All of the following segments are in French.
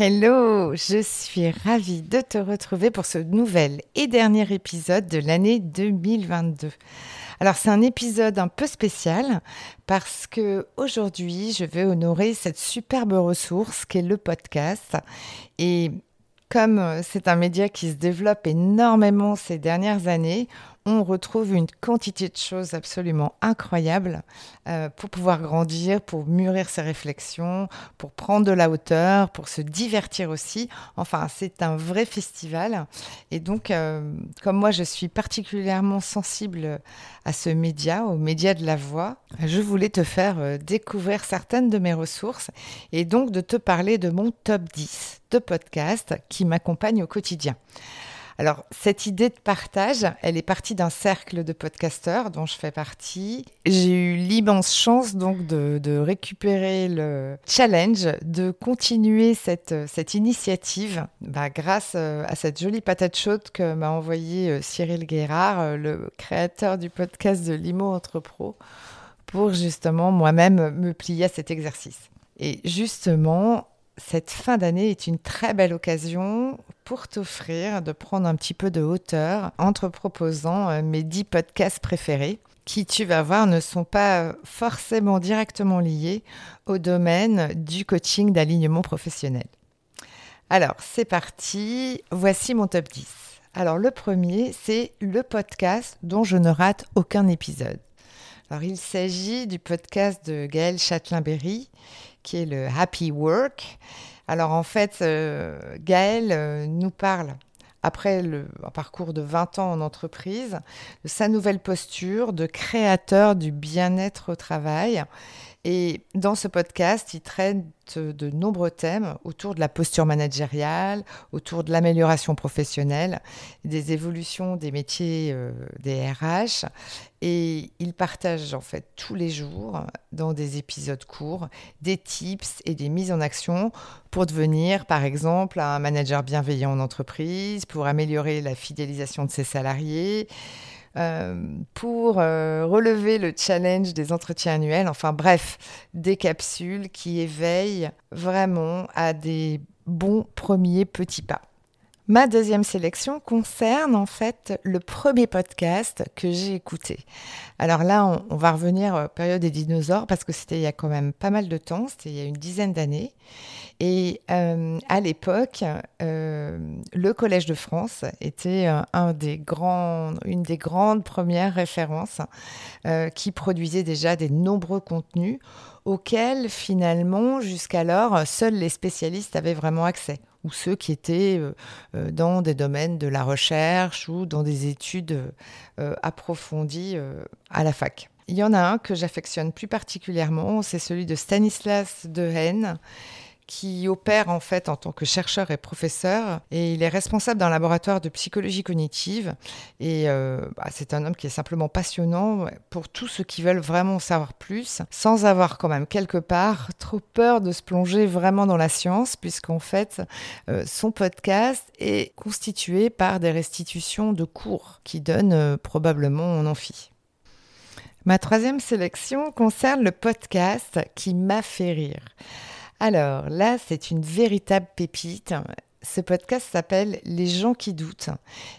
Hello, je suis ravie de te retrouver pour ce nouvel et dernier épisode de l'année 2022. Alors c'est un épisode un peu spécial parce que aujourd'hui je vais honorer cette superbe ressource qu'est le podcast et comme c'est un média qui se développe énormément ces dernières années, on retrouve une quantité de choses absolument incroyables euh, pour pouvoir grandir, pour mûrir ses réflexions, pour prendre de la hauteur, pour se divertir aussi. Enfin, c'est un vrai festival. Et donc, euh, comme moi, je suis particulièrement sensible à ce média, au média de la voix, je voulais te faire euh, découvrir certaines de mes ressources et donc de te parler de mon top 10 de podcasts qui m'accompagnent au quotidien. Alors, cette idée de partage, elle est partie d'un cercle de podcasteurs dont je fais partie. J'ai eu l'immense chance donc de, récupérer le challenge, de continuer cette, cette initiative bah, grâce euh, à cette jolie patate chaude que m'a envoyée euh, Cyril Guérard, euh, le créateur du podcast de Limo Entrepro, pour justement moi-même me plier à cet exercice. Et justement, cette fin d'année est une très belle occasion pour t'offrir de prendre un petit peu de hauteur en te proposant euh, mes 10 podcasts préférés qui, tu vas voir, ne sont pas forcément directement liés au domaine du coaching d'alignement professionnel. Alors, c'est parti, voici mon top 10. Alors, le premier, c'est le podcast dont je ne rate aucun épisode. Alors, il s'agit du podcast de Gaël Châtelain-Berry qui est le Happy Work. Alors en fait, euh, Gaël euh, nous parle, après le, un parcours de 20 ans en entreprise, de sa nouvelle posture de créateur du bien-être au travail. Et dans ce podcast, il traite de nombreux thèmes autour de la posture managériale, autour de l'amélioration professionnelle, des évolutions des métiers euh, des RH. Et il partage en fait tous les jours, dans des épisodes courts, des tips et des mises en action pour devenir, par exemple, un manager bienveillant en entreprise, pour améliorer la fidélisation de ses salariés, pour euh, relever le challenge des entretiens annuels. Enfin bref, des capsules qui éveillent vraiment à des bons premiers petits pas. Ma deuxième sélection concerne en fait le premier podcast que j'ai écouté. Alors là, on, va revenir à période des dinosaures parce que c'était il y a quand même pas mal de temps, c'était il y a une dizaine d'années. Et euh, à l'époque, euh, le Collège de France était une des grandes premières références euh, qui produisait déjà des nombreux contenus auxquels finalement jusqu'alors seuls les spécialistes avaient vraiment accès ou ceux qui étaient euh, euh, dans des domaines de la recherche ou dans des études euh, approfondies à la fac. Il y en a un que j'affectionne plus particulièrement, c'est celui de Stanislas Dehaene, qui opère en fait en tant que chercheur et professeur et il est responsable d'un laboratoire de psychologie cognitive et euh, bah, c'est un homme qui est simplement passionnant pour tous ceux qui veulent vraiment savoir plus sans avoir quand même quelque part trop peur de se plonger vraiment dans la science puisqu'en fait euh, son podcast est constitué par des restitutions de cours qui donnent euh, probablement en amphi. Ma troisième sélection concerne le podcast qui m'a fait rire. Alors là, c'est une véritable pépite Ce podcast s'appelle Les gens qui doutent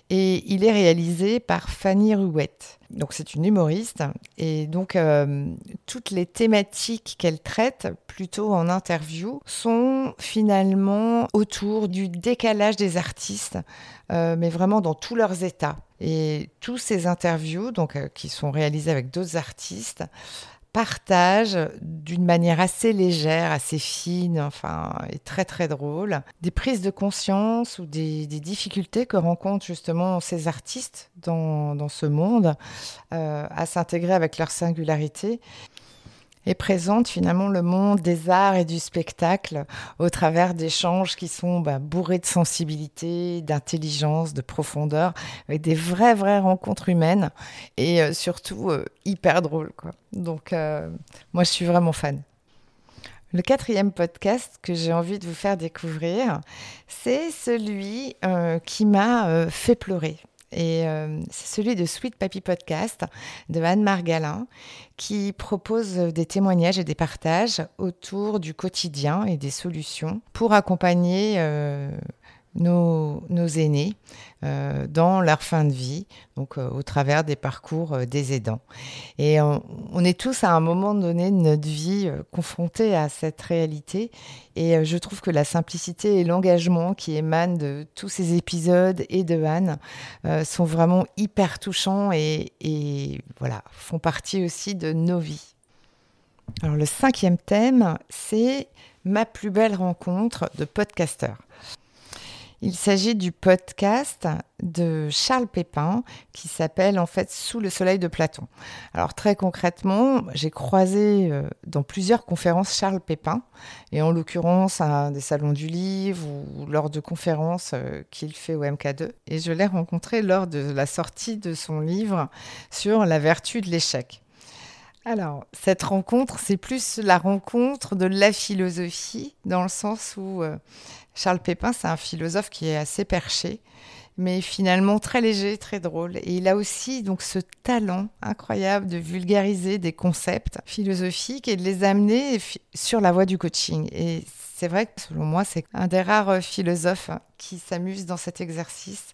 et il est réalisé par Fanny Rouette. Donc c'est une humoriste et donc euh, toutes les thématiques qu'elle traite plutôt en interview sont finalement autour du décalage des artistes, euh, mais vraiment dans tous leurs états. Et tous ces interviews, donc euh, qui sont réalisées avec d'autres artistes, partage d'une manière assez légère, assez fine, enfin, et très très drôle, des prises de conscience ou des, difficultés que rencontrent justement ces artistes dans, ce monde euh, à s'intégrer avec leur singularité et présente finalement le monde des arts et du spectacle au travers d'échanges qui sont bah, bourrés de sensibilité, d'intelligence, de profondeur, avec des vraies, vraies rencontres humaines et euh, surtout euh, hyper drôles. Quoi. Donc, euh, moi, je suis vraiment fan. Le quatrième podcast que j'ai envie de vous faire découvrir, c'est celui qui m'a fait pleurer. Et euh, c'est celui de Sweet Papy Podcast de Anne Margalin qui propose des témoignages et des partages autour du quotidien et des solutions pour accompagner euh, nos, aînés euh, dans leur fin de vie, donc euh, au travers des parcours euh, des aidants. Et on, est tous à un moment donné de notre vie confrontés à cette réalité. Et je trouve que la simplicité et l'engagement qui émanent de tous ces épisodes et de Anne sont vraiment hyper touchants et, et voilà, font partie aussi de nos vies. Alors le cinquième thème, c'est ma plus belle rencontre de podcasteur. Il s'agit du podcast de Charles Pépin qui s'appelle en fait Sous le soleil de Platon. Alors très concrètement, j'ai croisé euh, dans plusieurs conférences Charles Pépin et en l'occurrence à des salons du livre ou lors de conférences euh, qu'il fait au MK2 et je l'ai rencontré lors de la sortie de son livre sur la vertu de l'échec. Alors, cette rencontre, c'est plus la rencontre de la philosophie, dans le sens où euh, Charles Pépin, c'est un philosophe qui est assez perché, mais finalement très léger, très drôle. Et il a aussi donc ce talent incroyable de vulgariser des concepts philosophiques et de les amener sur la voie du coaching. Et c'est vrai que selon moi, c'est un des rares philosophes qui s'amuse dans cet exercice.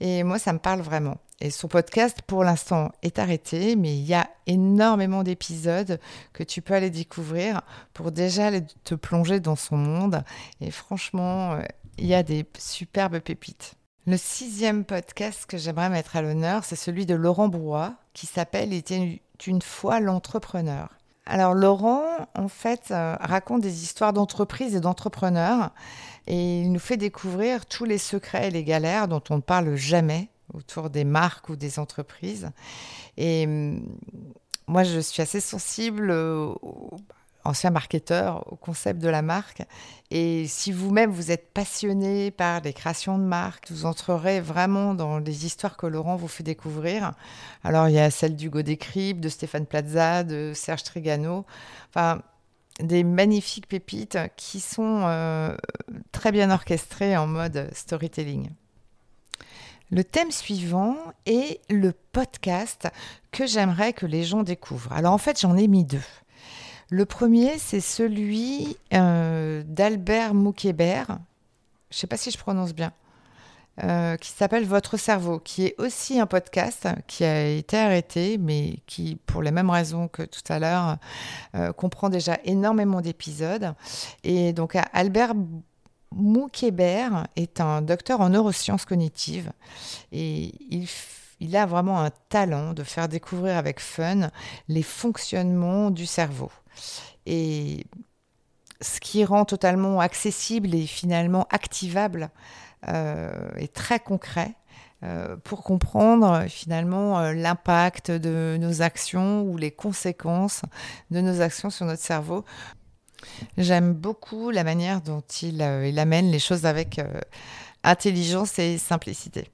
Et moi, ça me parle vraiment. Et son podcast, pour l'instant, est arrêté, mais il y a énormément d'épisodes que tu peux aller découvrir pour déjà te plonger dans son monde. Et franchement, euh, il y a des superbes pépites. Le sixième podcast que j'aimerais mettre à l'honneur, c'est celui de Laurent Brouat, qui s'appelle était une fois l'entrepreneur. Alors Laurent, en fait, euh, raconte des histoires d'entreprises et d'entrepreneurs et il nous fait découvrir tous les secrets et les galères dont on ne parle jamais autour des marques ou des entreprises. Et hum, moi, je suis assez sensible ancien marketeur, au concept de la marque. Et si vous-même vous êtes passionné par les créations de marques, vous entrerez vraiment dans les histoires que Laurent vous fait découvrir. Alors il y a celle d'Hugo Décrypte, de Stéphane Plaza, de Serge Trigano. Enfin, des magnifiques pépites qui sont euh, très bien orchestrées en mode storytelling. Le thème suivant est le podcast que j'aimerais que les gens découvrent. Alors en fait, j'en ai mis deux. Le premier, c'est celui euh, d'Albert Moukébert, je ne sais pas si je prononce bien, euh, qui s'appelle Votre cerveau, qui est aussi un podcast qui a été arrêté, mais qui, pour les mêmes raisons que tout à l'heure, euh, comprend déjà énormément d'épisodes. Et donc, Albert Moukébert est un docteur en neurosciences cognitives et il a vraiment un talent de faire découvrir avec fun les fonctionnements du cerveau. Et ce qui rend totalement accessible et finalement activable euh, et très concret euh, pour comprendre finalement euh, l'impact de nos actions ou les conséquences de nos actions sur notre cerveau. J'aime beaucoup la manière dont il, il amène les choses avec intelligence et simplicité.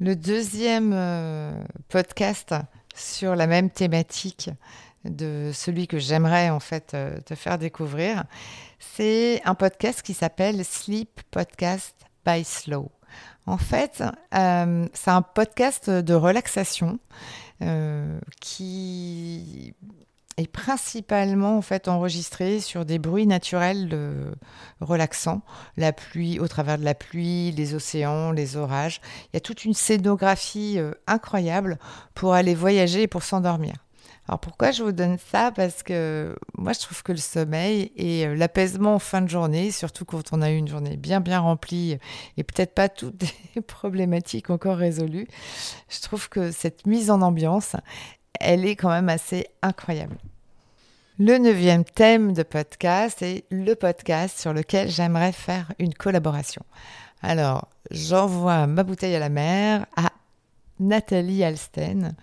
Le deuxième podcast sur la même thématique de celui que j'aimerais en fait euh, te faire découvrir. C'est un podcast qui s'appelle Sleep Podcast by Slow. En fait, euh, c'est un podcast de relaxation euh, qui est principalement en fait enregistré sur des bruits naturels relaxants, la pluie, au travers de la pluie, les océans, les orages. Il y a toute une scénographie euh, incroyable pour aller voyager et pour s'endormir. Alors pourquoi je vous donne ça? Parce que moi je trouve que le sommeil et euh, l'apaisement en fin de journée, surtout quand on a eu une journée bien bien remplie et peut-être pas toutes les problématiques encore résolues, je trouve que cette mise en ambiance, elle est quand même assez incroyable. Le neuvième thème de podcast est le podcast sur lequel j'aimerais faire une collaboration. Alors, j'envoie ma bouteille à la mer à Nathalie Alsten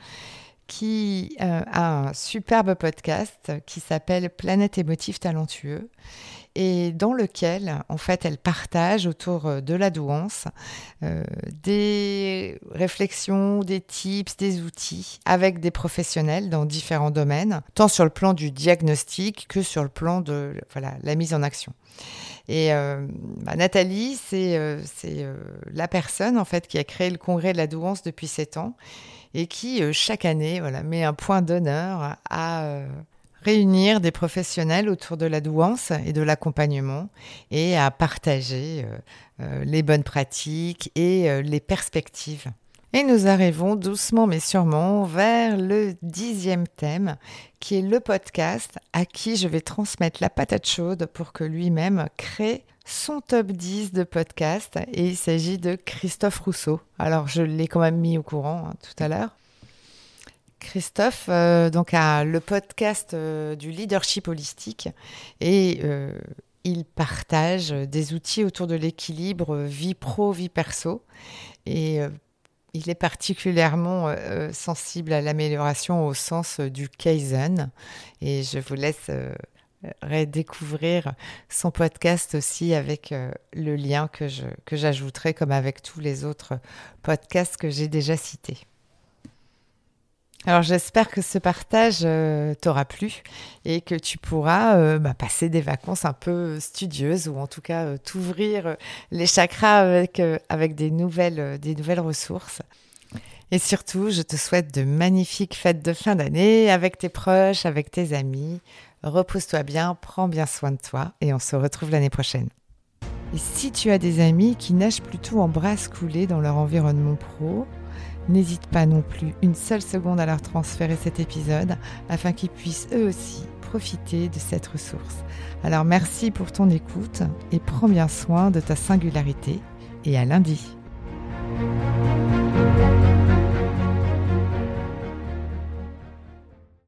qui euh, a un superbe podcast qui s'appelle Planète émotif talentueux et dans lequel, en fait, elle partage autour euh, de la douance euh, des réflexions, des tips, des outils avec des professionnels dans différents domaines, tant sur le plan du diagnostic que sur le plan de voilà, la mise en action. Et bah, Nathalie, c'est la personne en fait qui a créé le congrès de la douance depuis 7 ans et qui, euh, chaque année, voilà, met un point d'honneur à euh, réunir des professionnels autour de la douance et de l'accompagnement et à partager euh, les bonnes pratiques et les perspectives. Et nous arrivons doucement mais sûrement vers le dixième thème, qui est le podcast à qui je vais transmettre la patate chaude pour que lui-même crée son top 10 de podcast et il s'agit de Christophe Rousseau. Alors je l'ai quand même mis au courant hein, tout à l'heure. Christophe euh, donc a le podcast euh, du leadership holistique et euh, il partage des outils autour de l'équilibre vie pro vie perso et il est particulièrement sensible à l'amélioration au sens du Kaizen et je vous laisse redécouvrir son podcast aussi avec euh, le lien que j'ajouterai comme avec tous les autres podcasts que j'ai déjà cités. Alors j'espère que ce partage euh, t'aura plu et que tu pourras euh, bah, passer des vacances un peu studieuses ou en tout cas t'ouvrir les chakras avec, avec des, nouvelles, des nouvelles ressources. Et surtout, je te souhaite de magnifiques fêtes de fin d'année avec tes proches, avec tes amis, repose-toi bien, prends bien soin de toi et on se retrouve l'année prochaine. Et si tu as des amis qui nagent plutôt en brasse coulée dans leur environnement pro, n'hésite pas non plus une seule seconde à leur transférer cet épisode afin qu'ils puissent eux aussi profiter de cette ressource. Alors merci pour ton écoute et prends bien soin de ta singularité et à lundi.